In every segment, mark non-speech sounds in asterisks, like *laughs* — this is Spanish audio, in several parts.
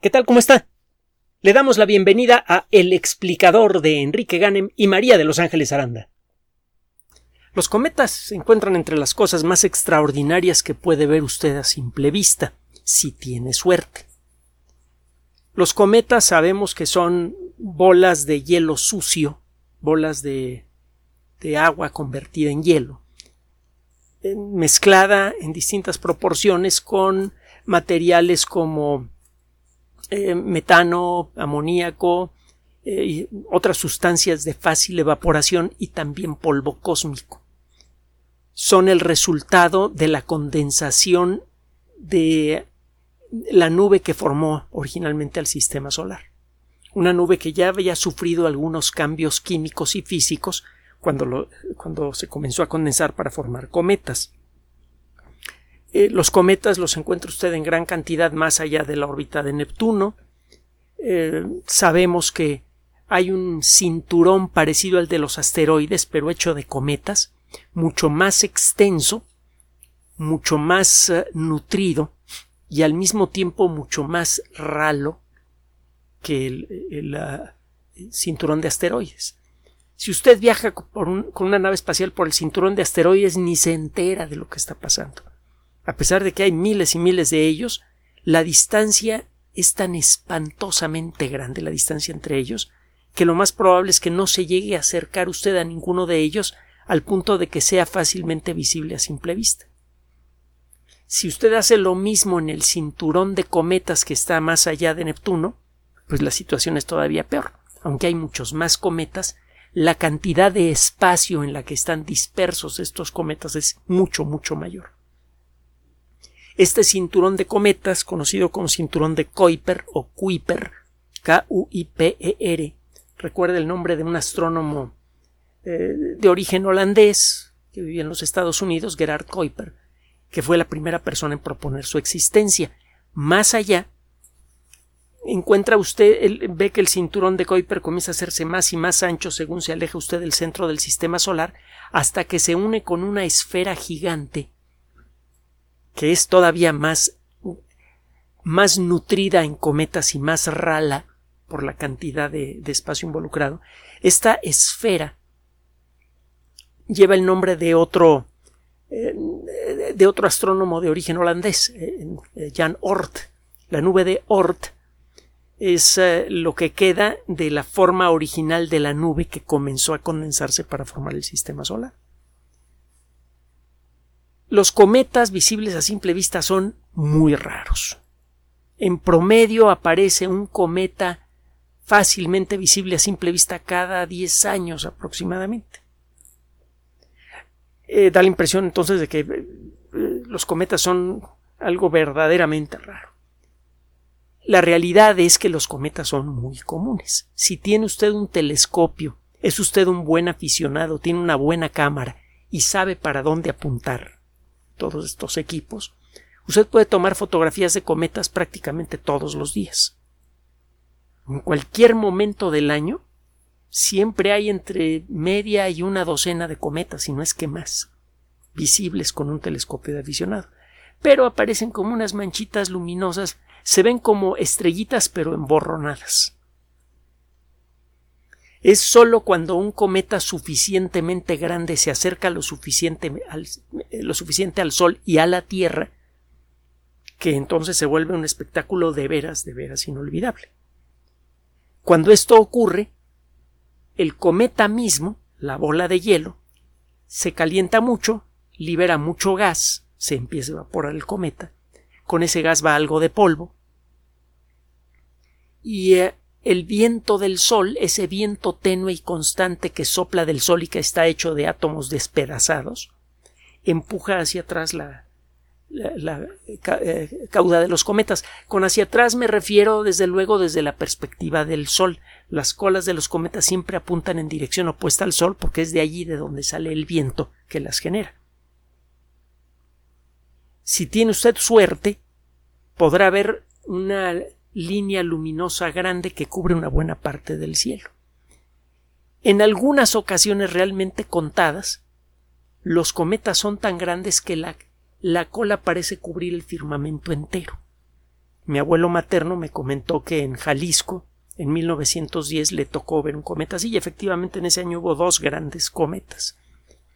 ¿Qué tal? ¿Cómo está? Le damos la bienvenida a El explicador de Enrique Ganem y María de Los Ángeles Aranda. Los cometas se encuentran entre las cosas más extraordinarias que puede ver usted a simple vista, si tiene suerte. Los cometas sabemos que son bolas de hielo sucio, bolas de, de agua convertida en hielo, mezclada en distintas proporciones con materiales como eh, metano, amoníaco, eh, otras sustancias de fácil evaporación y también polvo cósmico. Son el resultado de la condensación de la nube que formó originalmente el sistema solar. Una nube que ya había sufrido algunos cambios químicos y físicos cuando, cuando se comenzó a condensar para formar cometas. Eh, los cometas los encuentra usted en gran cantidad más allá de la órbita de Neptuno. Eh, sabemos que hay un cinturón parecido al de los asteroides, pero hecho de cometas, mucho más extenso, mucho más eh, nutrido y al mismo tiempo mucho más ralo que el, cinturón de asteroides. Si usted viaja con una nave espacial por el cinturón de asteroides, ni se entera de lo que está pasando a pesar de que hay miles y miles de ellos, la distancia es tan espantosamente grande, la distancia entre ellos, que lo más probable es que no se llegue a acercar usted a ninguno de ellos al punto de que sea fácilmente visible a simple vista. Si usted hace lo mismo en el cinturón de cometas que está más allá de Neptuno, pues la situación es todavía peor. Aunque hay muchos más cometas, la cantidad de espacio en la que están dispersos estos cometas es mucho, mucho mayor. Este cinturón de cometas, conocido como cinturón de Kuiper o Kuiper, K-U-I-P-E-R, recuerda el nombre de un astrónomo eh, de origen holandés que vivía en los Estados Unidos, Gerard Kuiper, que fue la primera persona en proponer su existencia. Más allá, encuentra usted, ve que el cinturón de Kuiper comienza a hacerse más y más ancho según se aleja usted del centro del sistema solar, hasta que se une con una esfera gigante que es todavía más, más nutrida en cometas y más rala por la cantidad de, espacio involucrado, esta esfera lleva el nombre de otro eh, de otro astrónomo de origen holandés, eh, eh, Jan Oort. La nube de Oort es lo que queda de la forma original de la nube que comenzó a condensarse para formar el sistema solar. Los cometas visibles a simple vista son muy raros. En promedio aparece un cometa fácilmente visible a simple vista cada 10 años aproximadamente. Eh, da la impresión entonces de que eh, los cometas son algo verdaderamente raro. La realidad es que los cometas son muy comunes. Si tiene usted un telescopio, es usted un buen aficionado, tiene una buena cámara y sabe para dónde apuntar todos estos equipos, usted puede tomar fotografías de cometas prácticamente todos los días. En cualquier momento del año, siempre hay entre media y una docena de cometas, y no es que más, visibles con un telescopio de aficionado. Pero aparecen como unas manchitas luminosas, se ven como estrellitas pero emborronadas es sólo cuando un cometa suficientemente grande se acerca lo suficiente al, lo suficiente al Sol y a la Tierra que entonces se vuelve un espectáculo de veras, de veras inolvidable. Cuando esto ocurre, el cometa mismo, la bola de hielo, se calienta mucho, libera mucho gas, se empieza a evaporar el cometa, con ese gas va algo de polvo, y eh, el viento del Sol, ese viento tenue y constante que sopla del Sol y que está hecho de átomos despedazados, empuja hacia atrás la, eh, cauda de los cometas. Con hacia atrás me refiero desde luego desde la perspectiva del Sol. Las colas de los cometas siempre apuntan en dirección opuesta al Sol porque es de allí de donde sale el viento que las genera. Si tiene usted suerte, podrá ver una línea luminosa grande que cubre una buena parte del cielo. En algunas ocasiones realmente contadas, los cometas son tan grandes que la, la cola parece cubrir el firmamento entero. mi abuelo materno me comentó que en Jalisco, en 1910, le tocó ver un cometa así y efectivamente en ese año hubo dos grandes cometas.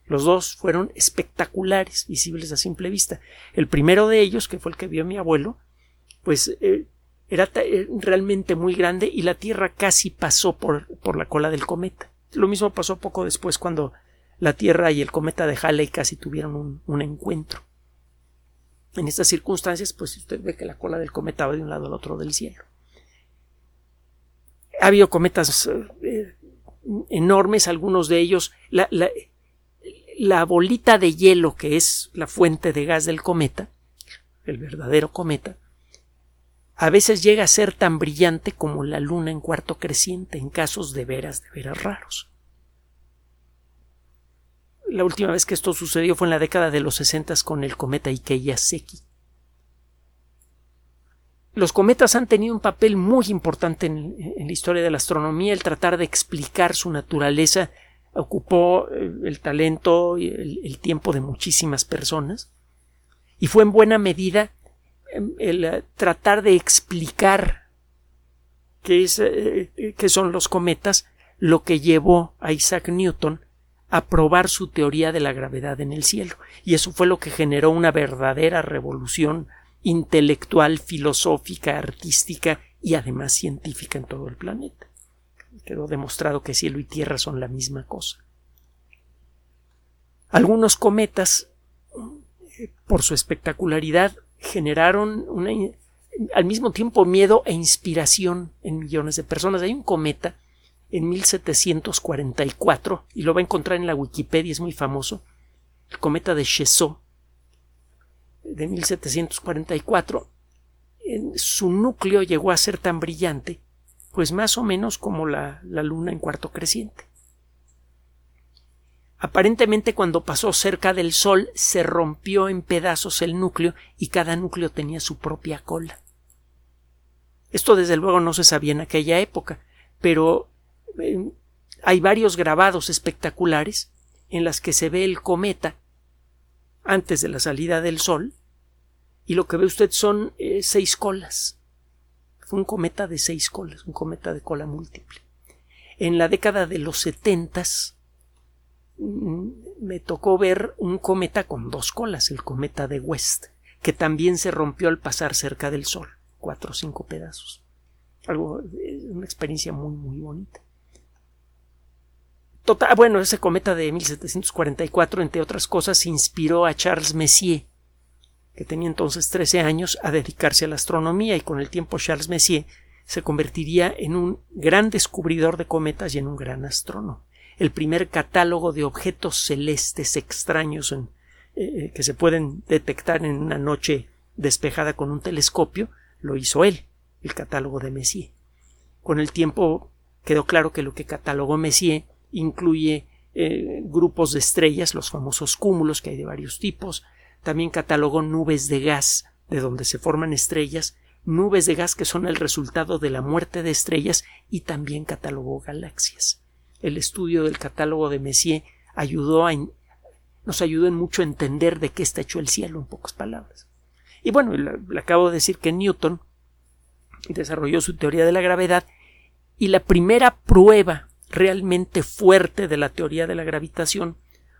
Los dos fueron espectaculares, visibles a simple vista. El primero de ellos, que fue el que vio mi abuelo, pues eh, era eh, realmente muy grande y la Tierra casi pasó por, por la cola del cometa. Lo mismo pasó poco después cuando la Tierra y el cometa de Halley casi tuvieron un, encuentro. En estas circunstancias, pues usted ve que la cola del cometa va de un lado al otro del cielo. Ha habido cometas eh, enormes, algunos de ellos. La, la bolita de hielo que es la fuente de gas del cometa, el verdadero cometa, a veces llega a ser tan brillante como la luna en cuarto creciente en casos de veras, de veras raros. La última vez que esto sucedió fue en la década de los sesentas con el cometa Ikeya Seki. Los cometas han tenido un papel muy importante en, la historia de la astronomía, el tratar de explicar su naturaleza ocupó eh, el talento y el tiempo de muchísimas personas y fue en buena medida el eh, tratar de explicar qué, es, eh, qué son los cometas lo que llevó a Isaac Newton a probar su teoría de la gravedad en el cielo. Y eso fue lo que generó una verdadera revolución intelectual, filosófica, artística y además científica en todo el planeta. Quedó demostrado que cielo y tierra son la misma cosa. Algunos cometas, eh, por su espectacularidad, generaron al mismo tiempo miedo e inspiración en millones de personas. Hay un cometa en 1744 y lo va a encontrar en la Wikipedia, es muy famoso, el cometa de Cheseaux de 1744. En su núcleo llegó a ser tan brillante, pues más o menos como la luna en cuarto creciente. Aparentemente cuando pasó cerca del Sol se rompió en pedazos el núcleo y cada núcleo tenía su propia cola. Esto desde luego no se sabía en aquella época, pero eh, hay varios grabados espectaculares en las que se ve el cometa antes de la salida del Sol y lo que ve usted son eh, seis colas. Fue un cometa de seis colas, un cometa de cola múltiple. En la década de los setentas me tocó ver un cometa con dos colas, el cometa de West, que también se rompió al pasar cerca del Sol, cuatro o cinco pedazos. Algo, eh, una experiencia muy, muy bonita. Total, bueno, ese cometa de 1744, entre otras cosas, inspiró a Charles Messier, que tenía entonces 13 años, a dedicarse a la astronomía y con el tiempo Charles Messier se convertiría en un gran descubridor de cometas y en un gran astrónomo el primer catálogo de objetos celestes extraños eh, eh, que se pueden detectar en una noche despejada con un telescopio, lo hizo él, el catálogo de Messier. Con el tiempo quedó claro que lo que catalogó Messier incluye eh, grupos de estrellas, los famosos cúmulos que hay de varios tipos, también catalogó nubes de gas de donde se forman estrellas, nubes de gas que son el resultado de la muerte de estrellas y también catalogó galaxias el estudio del catálogo de Messier ayudó a, nos ayudó en mucho a entender de qué está hecho el cielo, en pocas palabras. Y bueno, le, acabo de decir que Newton desarrolló su teoría de la gravedad y la primera prueba realmente fuerte de la teoría de la gravitación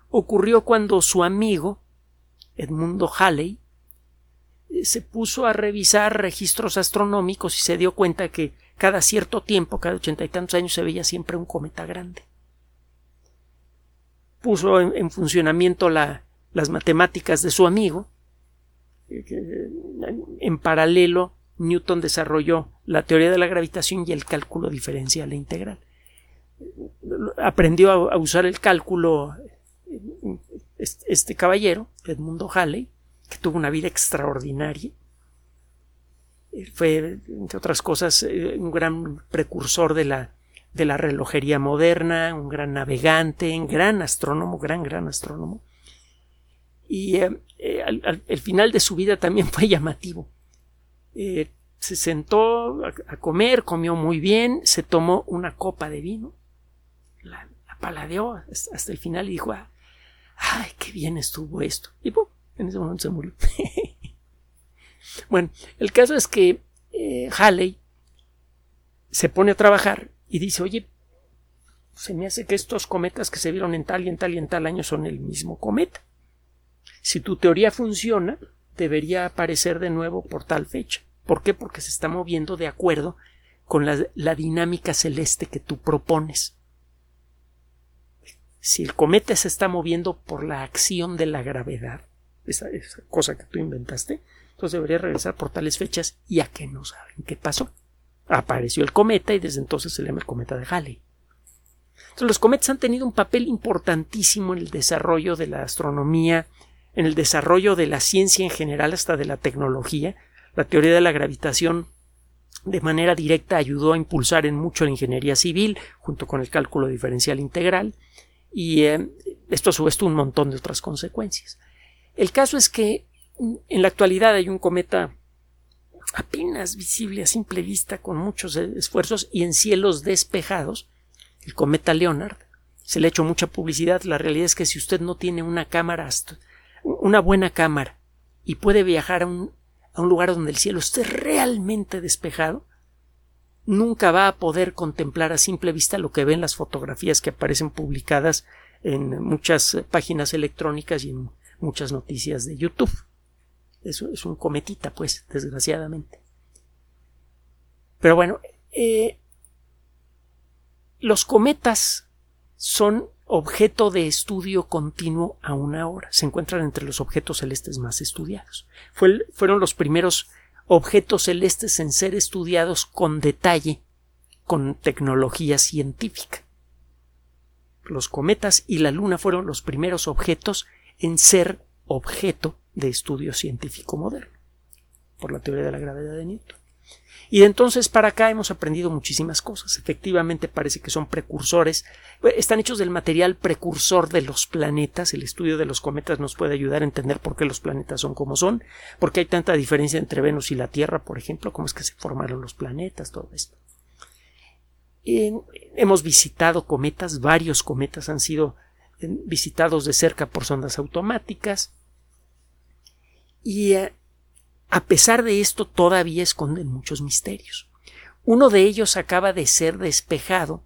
ocurrió cuando su amigo Edmundo Halley se puso a revisar registros astronómicos y se dio cuenta que cada cierto tiempo, cada ochenta y tantos años, se veía siempre un cometa grande. Puso en, funcionamiento las matemáticas de su amigo. En paralelo, Newton desarrolló la teoría de la gravitación y el cálculo diferencial e integral. Aprendió a, usar el cálculo este caballero, Edmundo Halley, que tuvo una vida extraordinaria fue, entre otras cosas, eh, un gran precursor de la, de la relojería moderna, un gran navegante, un gran astrónomo, gran, gran astrónomo. Y eh, eh, el final de su vida también *laughs* fue llamativo. se sentó a, comer, comió muy bien, se tomó una copa de vino, la, paladeó hasta, el final y dijo, ¡ay, qué bien estuvo esto! Y en ese momento se murió. *laughs* Bueno, el caso es que eh, Halley se pone a trabajar y dice, oye, se me hace que estos cometas que se vieron en tal y en tal y en tal año son el mismo cometa. Si tu teoría funciona, debería aparecer de nuevo por tal fecha. ¿Por qué? Porque se está moviendo de acuerdo con la, dinámica celeste que tú propones. Si el cometa se está moviendo por la acción de la gravedad, esa, cosa que tú inventaste, entonces debería regresar por tales fechas y a que no saben qué pasó. Apareció el cometa y desde entonces se llama el cometa de Halley. Entonces, los cometas han tenido un papel importantísimo en el desarrollo de la astronomía, en el desarrollo de la ciencia en general, hasta de la tecnología. La teoría de la gravitación de manera directa ayudó a impulsar en mucho la ingeniería civil, junto con el cálculo diferencial integral, y eh, esto a su vez tuvo un montón de otras consecuencias. El caso es que en la actualidad hay un cometa apenas visible a simple vista con muchos esfuerzos y en cielos despejados, el cometa Leonard. Se le ha hecho mucha publicidad. La realidad es que si usted no tiene una cámara, una buena cámara, y puede viajar a un, a un lugar donde el cielo esté realmente despejado, nunca va a poder contemplar a simple vista lo que ven las fotografías que aparecen publicadas en muchas páginas electrónicas y en muchas noticias de YouTube. Es un cometita, pues, desgraciadamente. Pero bueno, eh, los cometas son objeto de estudio continuo a una hora. Se encuentran entre los objetos celestes más estudiados. fueron los primeros objetos celestes en ser estudiados con detalle, con tecnología científica. Los cometas y la Luna fueron los primeros objetos en ser objeto de estudio científico moderno, por la teoría de la gravedad de Newton. Y de entonces para acá hemos aprendido muchísimas cosas. Efectivamente parece que son precursores. Están hechos del material precursor de los planetas. El estudio de los cometas nos puede ayudar a entender por qué los planetas son como son, por qué hay tanta diferencia entre Venus y la Tierra, por ejemplo, cómo es que se formaron los planetas, todo esto. hemos visitado cometas, varios cometas han sido visitados de cerca por sondas automáticas. Y eh, a pesar de esto, todavía esconden muchos misterios. Uno de ellos acaba de ser despejado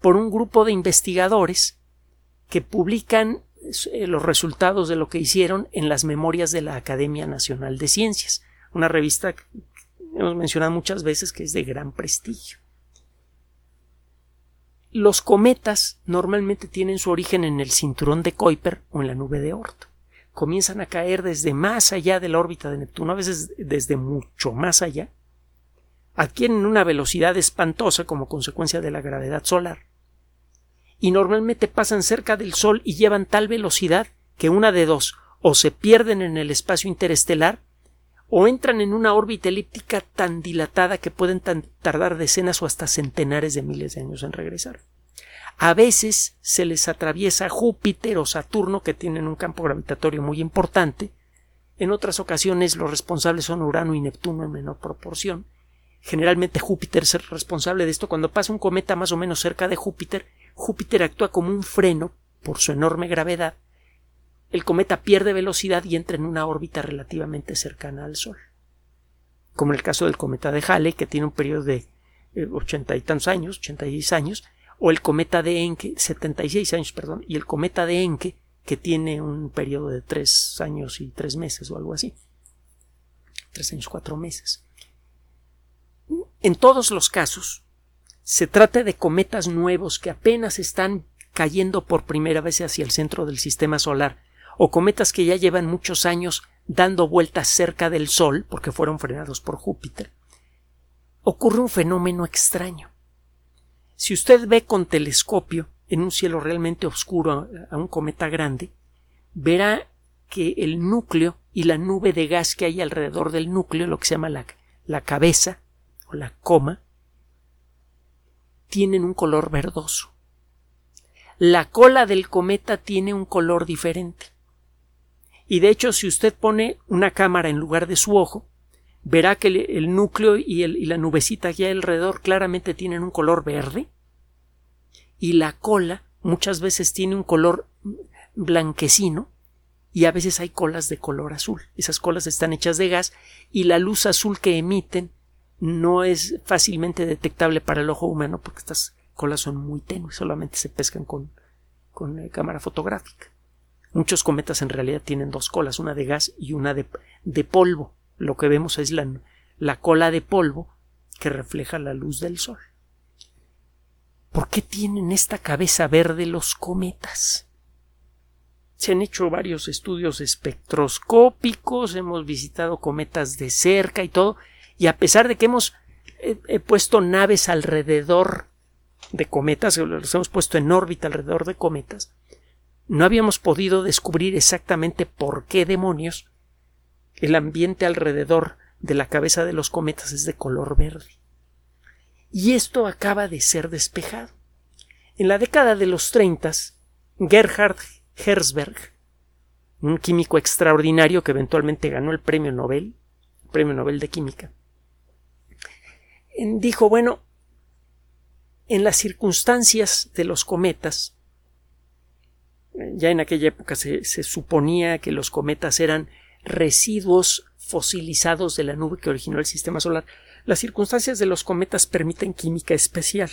por un grupo de investigadores que publican eh, los resultados de lo que hicieron en las memorias de la Academia Nacional de Ciencias, una revista que hemos mencionado muchas veces que es de gran prestigio. Los cometas normalmente tienen su origen en el cinturón de Kuiper o en la nube de Oort. Comienzan a caer desde más allá de la órbita de Neptuno, a veces desde mucho más allá, adquieren una velocidad espantosa como consecuencia de la gravedad solar, y normalmente pasan cerca del Sol y llevan tal velocidad que una de dos o se pierden en el espacio interestelar o entran en una órbita elíptica tan dilatada que pueden tardar decenas o hasta centenares de miles de años en regresar. A veces se les atraviesa Júpiter o Saturno, que tienen un campo gravitatorio muy importante. En otras ocasiones los responsables son Urano y Neptuno en menor proporción. Generalmente Júpiter es el responsable de esto. Cuando pasa un cometa más o menos cerca de Júpiter, Júpiter actúa como un freno por su enorme gravedad. El cometa pierde velocidad y entra en una órbita relativamente cercana al Sol. Como en el caso del cometa de Halley, que tiene un periodo de eh, ochenta y tantos años, ochenta y seis años, o el cometa de Encke, 76 años, perdón, y el cometa de Encke, que tiene un periodo de tres años y tres meses o algo así. Tres años, cuatro meses. En todos los casos, se trata de cometas nuevos que apenas están cayendo por primera vez hacia el centro del sistema solar, o cometas que ya llevan muchos años dando vueltas cerca del Sol, porque fueron frenados por Júpiter, ocurre un fenómeno extraño. Si usted ve con telescopio en un cielo realmente oscuro a un cometa grande, verá que el núcleo y la nube de gas que hay alrededor del núcleo, lo que se llama la, la cabeza o la coma, tienen un color verdoso. La cola del cometa tiene un color diferente. Y de hecho, si usted pone una cámara en lugar de su ojo, verá que el, núcleo y, la nubecita que alrededor claramente tienen un color verde y la cola muchas veces tiene un color blanquecino y a veces hay colas de color azul. Esas colas están hechas de gas y la luz azul que emiten no es fácilmente detectable para el ojo humano porque estas colas son muy tenues, solamente se pescan con, con eh, cámara fotográfica. Muchos cometas en realidad tienen dos colas, una de gas y una de, de polvo. Lo que vemos es la, la cola de polvo que refleja la luz del sol. ¿Por qué tienen esta cabeza verde los cometas? Se han hecho varios estudios espectroscópicos, hemos visitado cometas de cerca y todo, y a pesar de que hemos puesto naves alrededor de cometas, los hemos puesto en órbita alrededor de cometas, no habíamos podido descubrir exactamente por qué demonios el ambiente alrededor de la cabeza de los cometas es de color verde. Y esto acaba de ser despejado. En la década de los 30, Gerhard Herzberg, un químico extraordinario que eventualmente ganó el premio Nobel, el premio Nobel de Química, dijo, bueno, en las circunstancias de los cometas, ya en aquella época se, suponía que los cometas eran residuos fosilizados de la nube que originó el sistema solar. Las circunstancias de los cometas permiten química especial.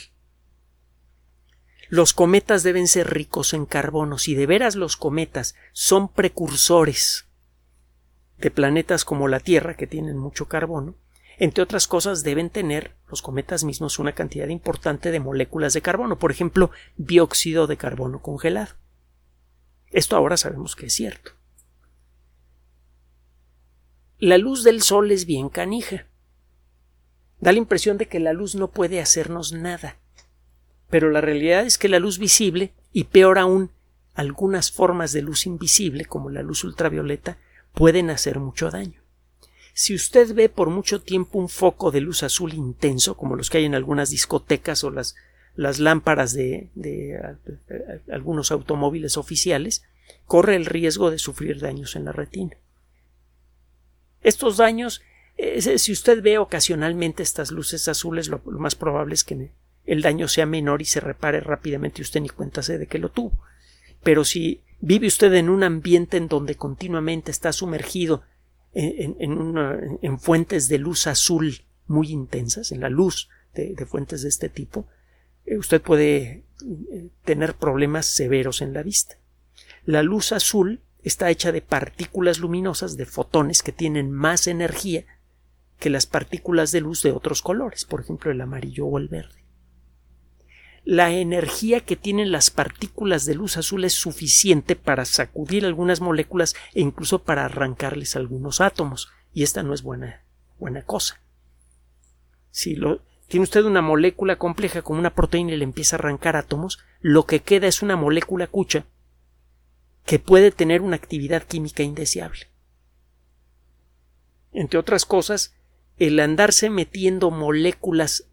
Los cometas deben ser ricos en carbono. Si de veras los cometas son precursores de planetas como la Tierra, que tienen mucho carbono, entre otras cosas deben tener los cometas mismos una cantidad importante de moléculas de carbono, por ejemplo, dióxido de carbono congelado. Esto ahora sabemos que es cierto. La luz del sol es bien canija. Da la impresión de que la luz no puede hacernos nada. Pero la realidad es que la luz visible, y peor aún, algunas formas de luz invisible, como la luz ultravioleta, pueden hacer mucho daño. Si usted ve por mucho tiempo un foco de luz azul intenso, como los que hay en algunas discotecas o las las lámparas de, algunos automóviles oficiales, corre el riesgo de sufrir daños en la retina. Estos daños, eh, si usted ve ocasionalmente estas luces azules, lo, más probable es que el daño sea menor y se repare rápidamente y usted ni cuenta se de que lo tuvo. Pero si vive usted en un ambiente en donde continuamente está sumergido en, fuentes de luz azul muy intensas, en la luz de fuentes de este tipo, eh, usted puede eh, tener problemas severos en la vista. La luz azul está hecha de partículas luminosas, de fotones que tienen más energía que las partículas de luz de otros colores, por ejemplo el amarillo o el verde. La energía que tienen las partículas de luz azul es suficiente para sacudir algunas moléculas e incluso para arrancarles algunos átomos, y esta no es buena, buena cosa. Si lo, tiene usted una molécula compleja como una proteína y le empieza a arrancar átomos, lo que queda es una molécula cucha que puede tener una actividad química indeseable. Entre otras cosas, el andarse metiendo moléculas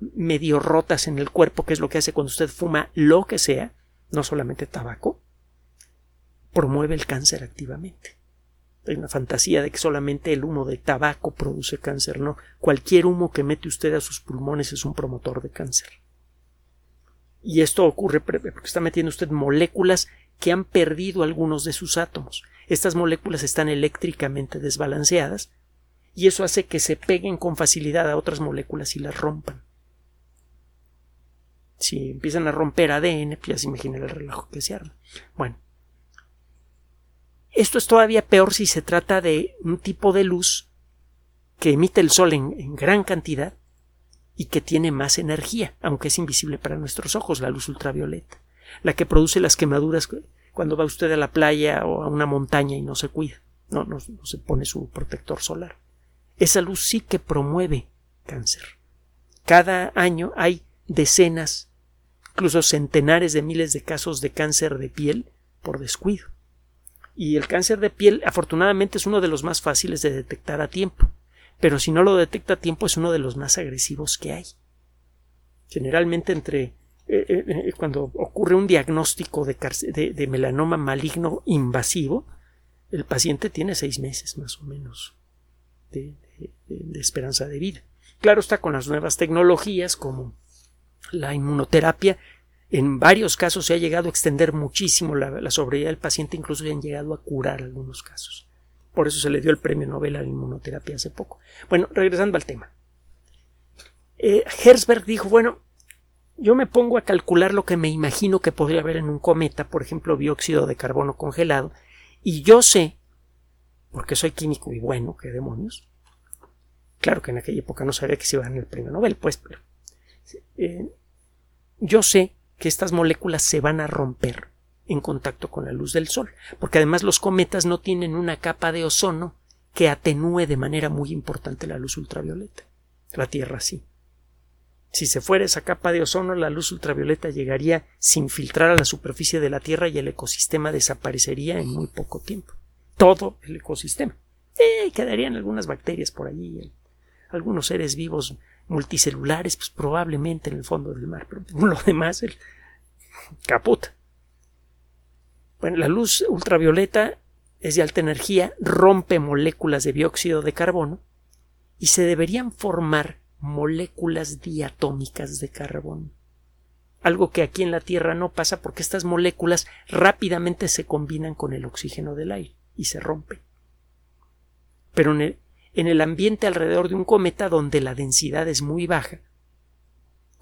medio rotas en el cuerpo, que es lo que hace cuando usted fuma lo que sea, no solamente tabaco, promueve el cáncer activamente. Hay una fantasía de que solamente el humo de tabaco produce cáncer, no. Cualquier humo que mete usted a sus pulmones es un promotor de cáncer. Y esto ocurre porque está metiendo usted moléculas que han perdido algunos de sus átomos. Estas moléculas están eléctricamente desbalanceadas y eso hace que se peguen con facilidad a otras moléculas y las rompan. Si empiezan a romper ADN, pues ya se imagina el relajo que se arma. Bueno, esto es todavía peor si se trata de un tipo de luz que emite el sol en, gran cantidad y que tiene más energía, aunque es invisible para nuestros ojos, la luz ultravioleta, la que produce las quemaduras cuando va usted a la playa o a una montaña y no se cuida, no, se pone su protector solar. Esa luz sí que promueve cáncer. Cada año hay decenas, incluso centenares de miles de casos de cáncer de piel por descuido. Y el cáncer de piel, afortunadamente, es uno de los más fáciles de detectar a tiempo. Pero si no lo detecta a tiempo, es uno de los más agresivos que hay. Generalmente, entre eh, eh, eh, cuando ocurre un diagnóstico de, melanoma maligno invasivo, el paciente tiene seis meses más o menos de, esperanza de vida. Claro está con las nuevas tecnologías como la inmunoterapia en varios casos se ha llegado a extender muchísimo la, sobriedad del paciente, incluso se han llegado a curar algunos casos. Por eso se le dio el premio Nobel a la inmunoterapia hace poco. Bueno, regresando al tema. eh, Herzberg dijo, bueno, yo me pongo a calcular lo que me imagino que podría haber en un cometa, por ejemplo, dióxido de carbono congelado, y yo sé, porque soy químico y bueno, qué demonios. Claro que en aquella época no sabía que se iba a ganar el premio Nobel, pues, pero eh, yo sé que estas moléculas se van a romper en contacto con la luz del Sol, porque además los cometas no tienen una capa de ozono que atenúe de manera muy importante la luz ultravioleta. La Tierra sí. Si se fuera esa capa de ozono, la luz ultravioleta llegaría sin filtrar a la superficie de la Tierra y el ecosistema desaparecería en muy poco tiempo. Todo el ecosistema. Eh, quedarían algunas bacterias por allí, algunos seres vivos multicelulares, pues probablemente en el fondo del mar, pero *laughs* lo demás, el caput. Bueno, la luz ultravioleta es de alta energía, rompe moléculas de dióxido de carbono y se deberían formar moléculas diatómicas de carbono. Algo que aquí en la Tierra no pasa porque estas moléculas rápidamente se combinan con el oxígeno del aire y se rompen. Pero en el, ambiente alrededor de un cometa donde la densidad es muy baja,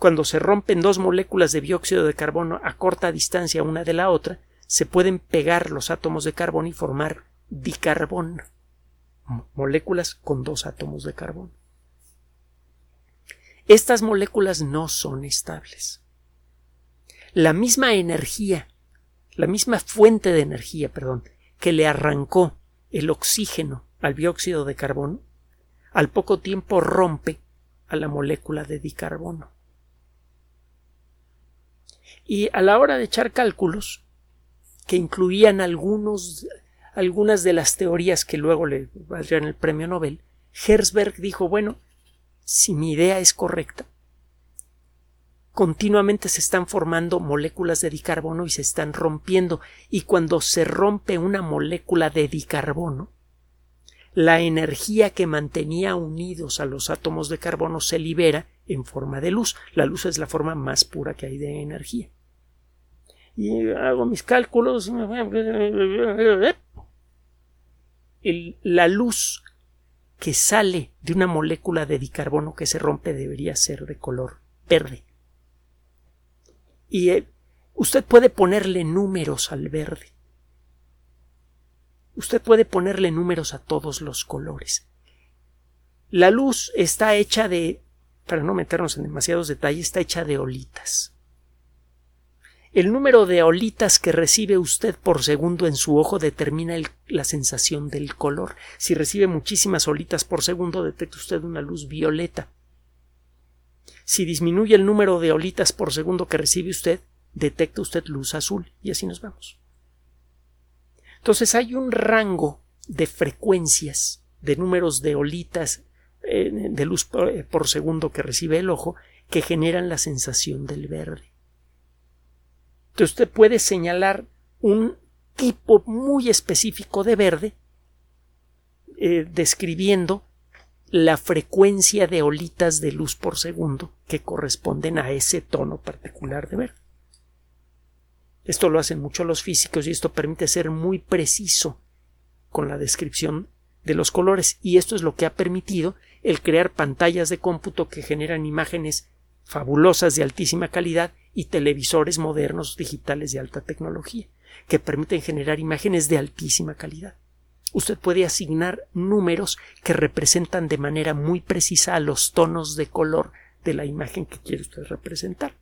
cuando se rompen dos moléculas de dióxido de carbono a corta distancia una de la otra, se pueden pegar los átomos de carbono y formar dicarbono, moléculas con dos átomos de carbono. Estas moléculas no son estables. La misma energía, la misma fuente de energía, perdón, que le arrancó el oxígeno al dióxido de carbono, al poco tiempo rompe a la molécula de dicarbono. Y a la hora de echar cálculos, que incluían algunos, algunas de las teorías que luego le valdrían el premio Nobel, Herzberg dijo, bueno, si mi idea es correcta, continuamente se están formando moléculas de dicarbono y se están rompiendo, y cuando se rompe una molécula de dicarbono, la energía que mantenía unidos a los átomos de carbono se libera en forma de luz. La luz es la forma más pura que hay de energía. Y hago mis cálculos. la luz que sale de una molécula de dicarbono que se rompe debería ser de color verde. Y eh, usted puede ponerle números al verde. Usted puede ponerle números a todos los colores. La luz está hecha de, para no meternos en demasiados detalles, está hecha de olitas. El número de olitas que recibe usted por segundo en su ojo determina la sensación del color. Si recibe muchísimas olitas por segundo, detecta usted una luz violeta. Si disminuye el número de olitas por segundo que recibe usted, detecta usted luz azul. Y así nos vamos. Entonces hay un rango de frecuencias, de números de olitas eh, de luz eh, por segundo que recibe el ojo, que generan la sensación del verde. Entonces usted puede señalar un tipo muy específico de verde eh, describiendo la frecuencia de olitas de luz por segundo que corresponden a ese tono particular de verde. Esto lo hacen mucho los físicos y esto permite ser muy preciso con la descripción de los colores y esto es lo que ha permitido el crear pantallas de cómputo que generan imágenes fabulosas de altísima calidad y televisores modernos digitales de alta tecnología, que permiten generar imágenes de altísima calidad. Usted puede asignar números que representan de manera muy precisa a los tonos de color de la imagen que quiere usted representar.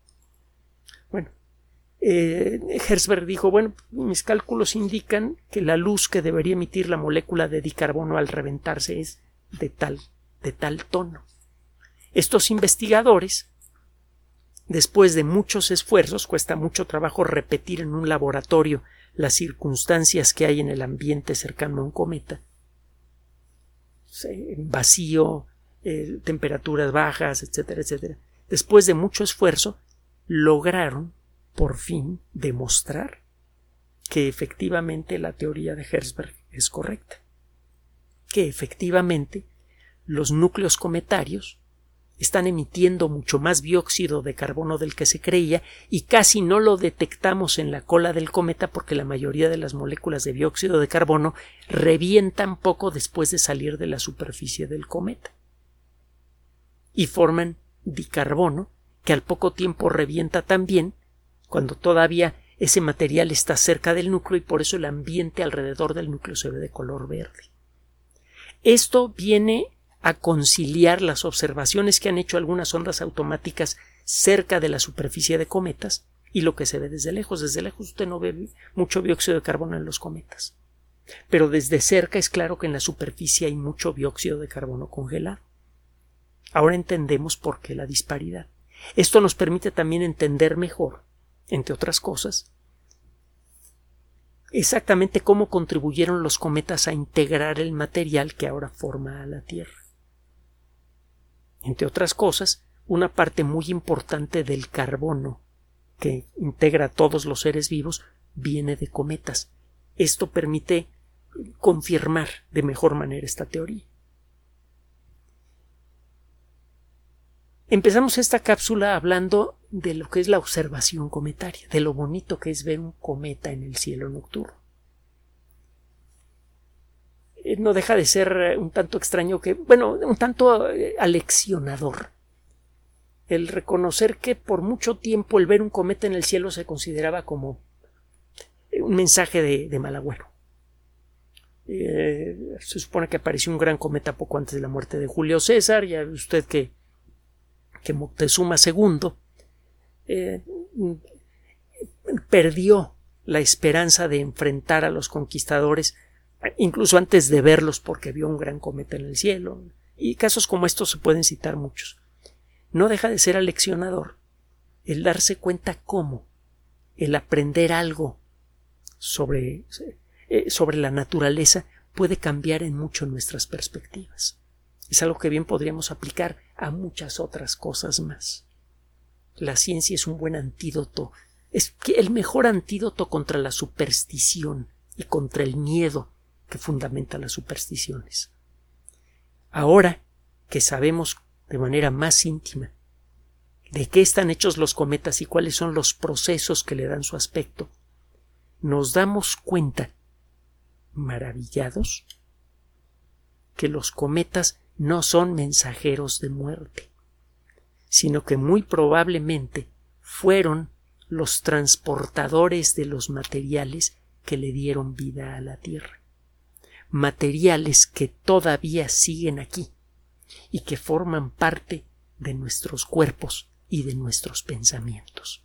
Eh, Herzberg dijo, bueno, mis cálculos indican que la luz que debería emitir la molécula de dicarbono al reventarse es de tal, de tal tono. Estos investigadores Después de muchos esfuerzos, cuesta mucho trabajo repetir en un laboratorio las circunstancias que hay en el ambiente cercano a un cometa. Vacío, eh, temperaturas bajas, etcétera, etcétera. Después de mucho esfuerzo, lograron, por fin, demostrar que efectivamente la teoría de Herzberg es correcta. Que efectivamente los núcleos cometarios están emitiendo mucho más dióxido de carbono del que se creía y casi no lo detectamos en la cola del cometa porque la mayoría de las moléculas de dióxido de carbono revientan poco después de salir de la superficie del cometa y forman dicarbono que al poco tiempo revienta también cuando todavía ese material está cerca del núcleo y por eso el ambiente alrededor del núcleo se ve de color verde. Esto viene a conciliar las observaciones que han hecho algunas ondas automáticas cerca de la superficie de cometas y lo que se ve desde lejos. Desde lejos usted no ve mucho dióxido de carbono en los cometas. Pero desde cerca es claro que en la superficie hay mucho dióxido de carbono congelado. Ahora entendemos por qué la disparidad. Esto nos permite también entender mejor, entre otras cosas, exactamente cómo contribuyeron los cometas a integrar el material que ahora forma a la Tierra. Entre otras cosas, una parte muy importante del carbono que integra a todos los seres vivos viene de cometas. Esto permite confirmar de mejor manera esta teoría. Empezamos esta cápsula hablando de lo que es la observación cometaria, de lo bonito que es ver un cometa en el cielo nocturno. Eh, no deja de ser eh, un tanto extraño que, bueno, un tanto eh, aleccionador. El reconocer que por mucho tiempo el ver un cometa en el cielo se consideraba como un mensaje de, mal agüero. se supone que apareció un gran cometa poco antes de la muerte de Julio César, ya usted que que Moctezuma II eh, perdió la esperanza de enfrentar a los conquistadores, incluso antes de verlos porque vio un gran cometa en el cielo. Y casos como estos se pueden citar muchos. No deja de ser aleccionador el darse cuenta cómo el aprender algo sobre, eh, sobre la naturaleza puede cambiar en mucho nuestras perspectivas. Es algo que bien podríamos aplicar a muchas otras cosas más. La ciencia es un buen antídoto, es el mejor antídoto contra la superstición y contra el miedo que fundamenta las supersticiones. Ahora que sabemos de manera más íntima de qué están hechos los cometas y cuáles son los procesos que le dan su aspecto, nos damos cuenta, maravillados, que los cometas no son mensajeros de muerte, sino que muy probablemente fueron los transportadores de los materiales que le dieron vida a la Tierra. Materiales que todavía siguen aquí y que forman parte de nuestros cuerpos y de nuestros pensamientos.